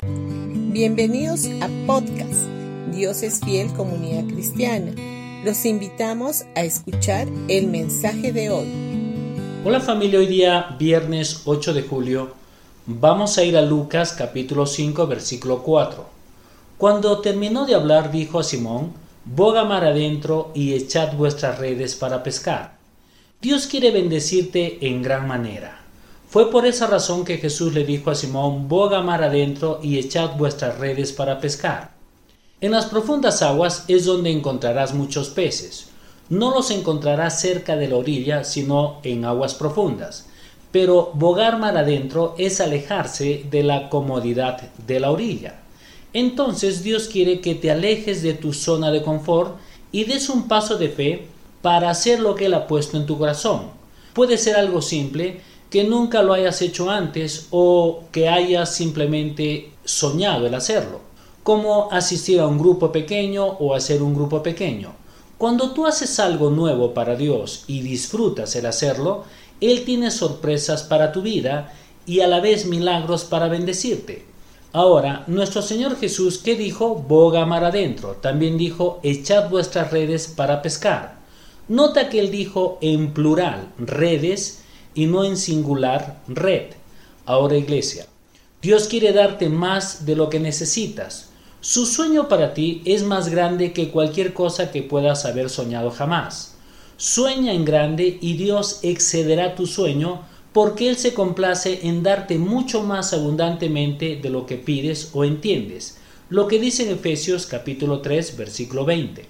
Bienvenidos a podcast Dios es fiel comunidad cristiana. Los invitamos a escuchar el mensaje de hoy. Hola familia, hoy día viernes 8 de julio vamos a ir a Lucas capítulo 5 versículo 4. Cuando terminó de hablar dijo a Simón, boga mar adentro y echad vuestras redes para pescar. Dios quiere bendecirte en gran manera. Fue por esa razón que Jesús le dijo a Simón, boga mar adentro y echad vuestras redes para pescar. En las profundas aguas es donde encontrarás muchos peces. No los encontrarás cerca de la orilla, sino en aguas profundas. Pero bogar mar adentro es alejarse de la comodidad de la orilla. Entonces Dios quiere que te alejes de tu zona de confort y des un paso de fe para hacer lo que Él ha puesto en tu corazón. Puede ser algo simple, que nunca lo hayas hecho antes o que hayas simplemente soñado el hacerlo, como asistir a un grupo pequeño o hacer un grupo pequeño. Cuando tú haces algo nuevo para Dios y disfrutas el hacerlo, Él tiene sorpresas para tu vida y a la vez milagros para bendecirte. Ahora, nuestro Señor Jesús, ¿qué dijo? Boga mar adentro. También dijo, echad vuestras redes para pescar. Nota que Él dijo en plural, redes, y no en singular red. Ahora iglesia, Dios quiere darte más de lo que necesitas. Su sueño para ti es más grande que cualquier cosa que puedas haber soñado jamás. Sueña en grande y Dios excederá tu sueño porque Él se complace en darte mucho más abundantemente de lo que pides o entiendes, lo que dice en Efesios capítulo 3 versículo 20.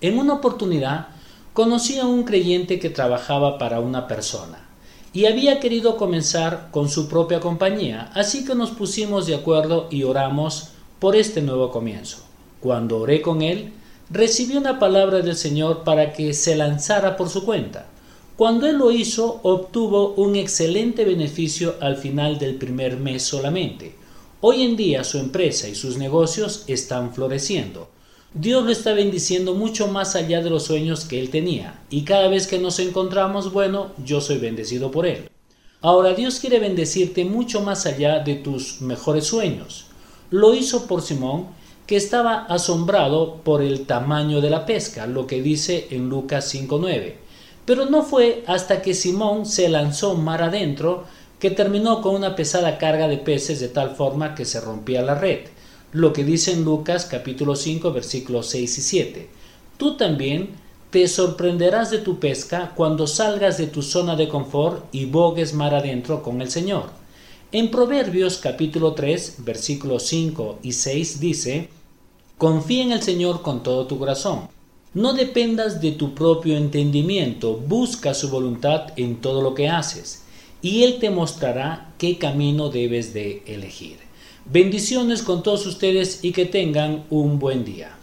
En una oportunidad conocí a un creyente que trabajaba para una persona y había querido comenzar con su propia compañía, así que nos pusimos de acuerdo y oramos por este nuevo comienzo. Cuando oré con él, recibí una palabra del Señor para que se lanzara por su cuenta. Cuando él lo hizo, obtuvo un excelente beneficio al final del primer mes solamente. Hoy en día su empresa y sus negocios están floreciendo. Dios lo está bendiciendo mucho más allá de los sueños que él tenía, y cada vez que nos encontramos, bueno, yo soy bendecido por él. Ahora Dios quiere bendecirte mucho más allá de tus mejores sueños. Lo hizo por Simón, que estaba asombrado por el tamaño de la pesca, lo que dice en Lucas 5.9. Pero no fue hasta que Simón se lanzó mar adentro que terminó con una pesada carga de peces de tal forma que se rompía la red lo que dice en Lucas capítulo 5 versículos 6 y 7. Tú también te sorprenderás de tu pesca cuando salgas de tu zona de confort y bogues mar adentro con el Señor. En Proverbios capítulo 3 versículos 5 y 6 dice, Confía en el Señor con todo tu corazón. No dependas de tu propio entendimiento, busca su voluntad en todo lo que haces, y Él te mostrará qué camino debes de elegir. Bendiciones con todos ustedes y que tengan un buen día.